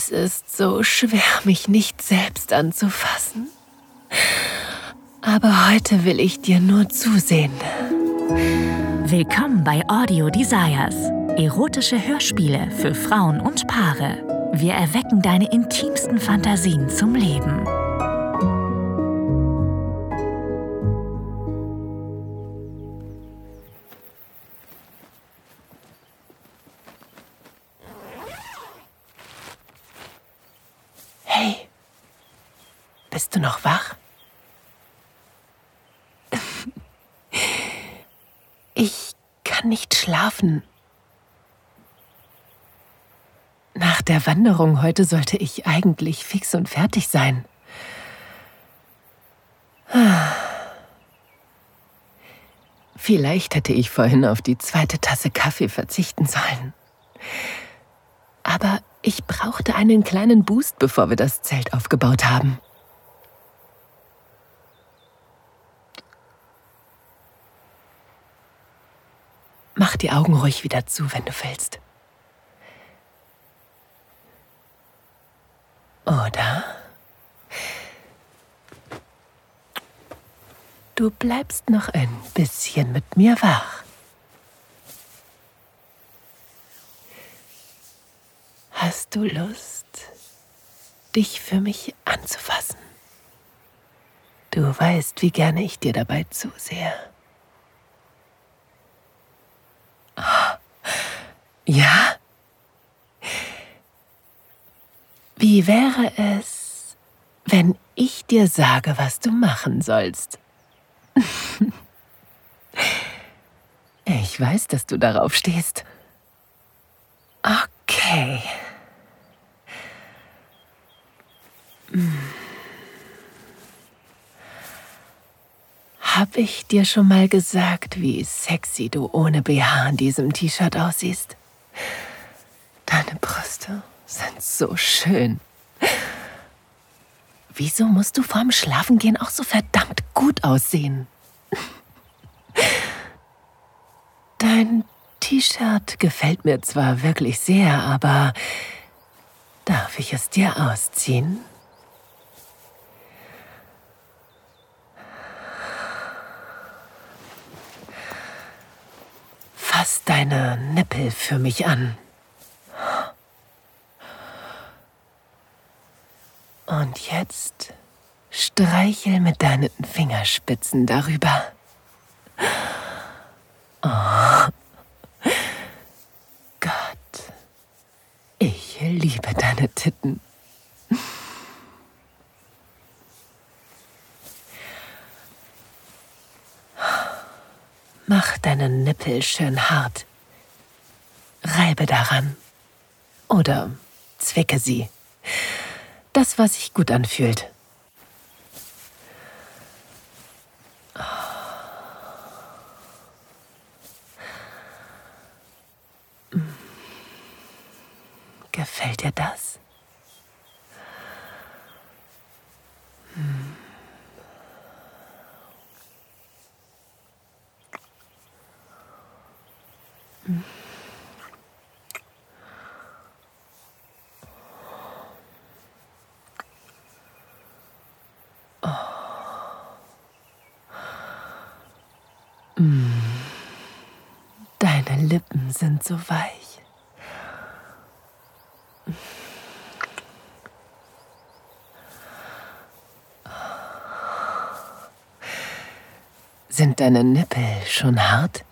Es ist so schwer, mich nicht selbst anzufassen. Aber heute will ich dir nur zusehen. Willkommen bei Audio Desires. Erotische Hörspiele für Frauen und Paare. Wir erwecken deine intimsten Fantasien zum Leben. Bist du noch wach? Ich kann nicht schlafen. Nach der Wanderung heute sollte ich eigentlich fix und fertig sein. Vielleicht hätte ich vorhin auf die zweite Tasse Kaffee verzichten sollen. Aber ich brauchte einen kleinen Boost, bevor wir das Zelt aufgebaut haben. Die Augen ruhig wieder zu, wenn du willst. Oder du bleibst noch ein bisschen mit mir wach. Hast du Lust, dich für mich anzufassen? Du weißt, wie gerne ich dir dabei zusehe. Ja? Wie wäre es, wenn ich dir sage, was du machen sollst? ich weiß, dass du darauf stehst. Okay. Hab ich dir schon mal gesagt, wie sexy du ohne BH in diesem T-Shirt aussiehst? Deine Brüste sind so schön. Wieso musst du vorm Schlafengehen auch so verdammt gut aussehen? Dein T-Shirt gefällt mir zwar wirklich sehr, aber darf ich es dir ausziehen? Fass deine Nippel für mich an. Und jetzt streichel mit deinen Fingerspitzen darüber. Oh. Gott, ich liebe deine Titten. Mach deinen Nippel schön hart. Reibe daran. Oder zwicke sie. Das, was sich gut anfühlt. Gefällt dir das? Deine Lippen sind so weich. Sind deine Nippel schon hart?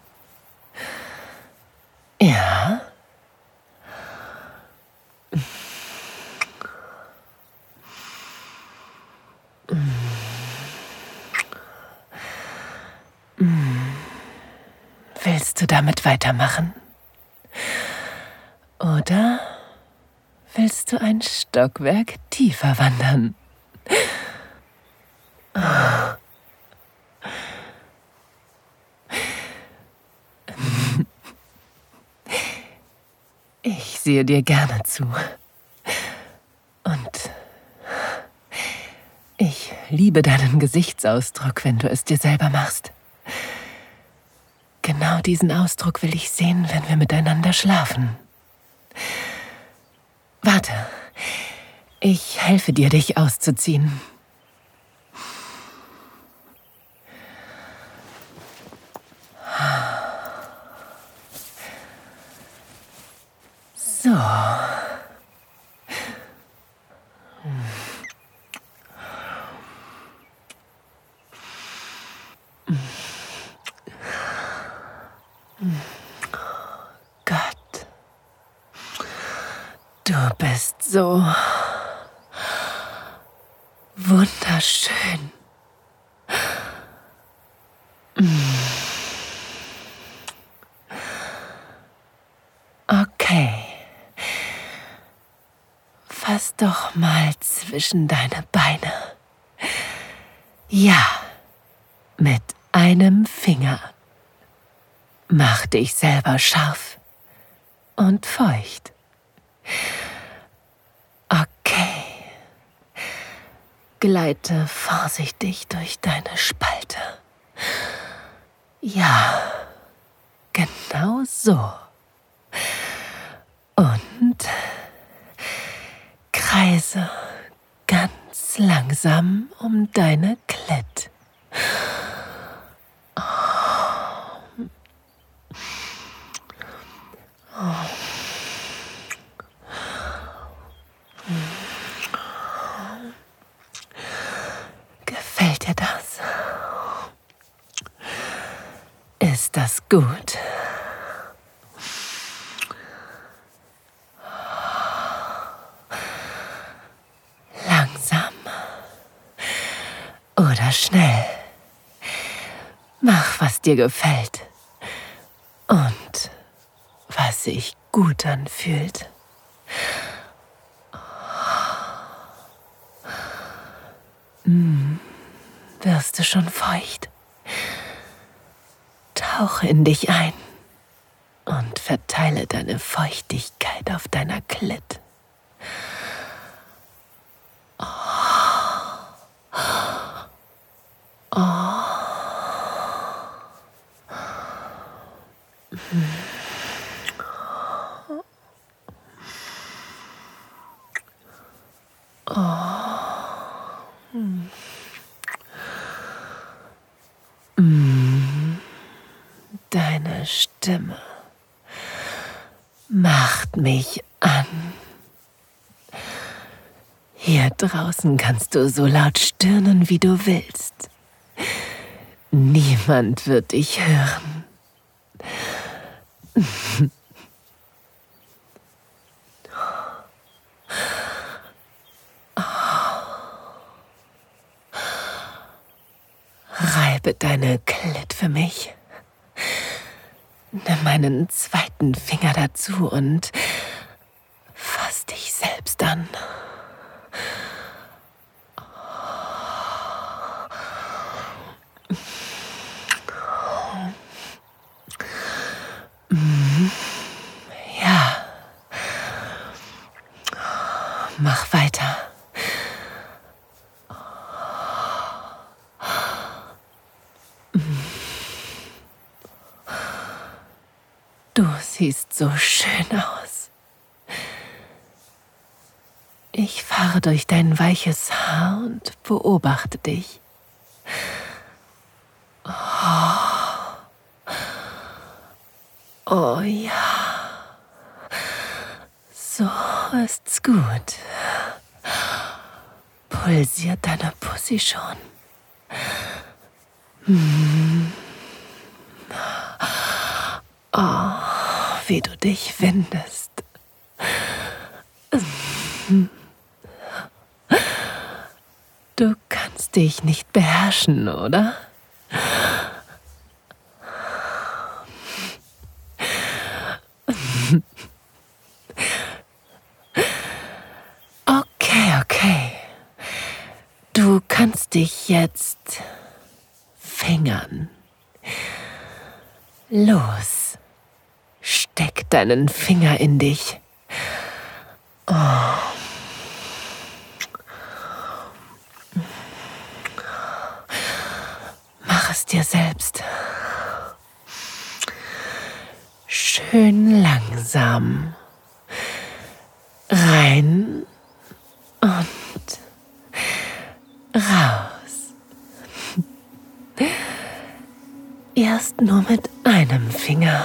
Ja. Willst du damit weitermachen? Oder willst du ein Stockwerk tiefer wandern? Ich sehe dir gerne zu. Und ich liebe deinen Gesichtsausdruck, wenn du es dir selber machst. Genau diesen Ausdruck will ich sehen, wenn wir miteinander schlafen. Warte, Ich helfe dir, dich auszuziehen. So. Gott. Du bist so wunderschön. Okay. Fass doch mal zwischen deine Beine. Ja, mit einem Finger. Mach dich selber scharf und feucht. Okay. Gleite vorsichtig durch deine Spalte. Ja, genau so. Und kreise ganz langsam um deine Klett. Gefällt dir das? Ist das gut? Langsam oder schnell. Mach, was dir gefällt und was sich gut anfühlt. Hm, wirst du schon feucht? Tauche in dich ein und verteile deine Feuchtigkeit auf deiner Klit. Deine Stimme macht mich an. Hier draußen kannst du so laut stöhnen, wie du willst. Niemand wird dich hören. Reibe deine Klit für mich. Nimm meinen zweiten Finger dazu und fass dich selbst an. Ja. Mach weiter. Du siehst so schön aus. Ich fahre durch dein weiches Haar und beobachte dich. Oh, oh ja. So ist's gut. Pulsiert deine Pussy schon? Hm. Oh, wie du dich windest. Du kannst dich nicht beherrschen, oder? Okay, okay. Du kannst dich jetzt fingern. Los. Deinen Finger in dich. Oh. Mach es dir selbst. Schön langsam. Rein und raus. Erst nur mit einem Finger.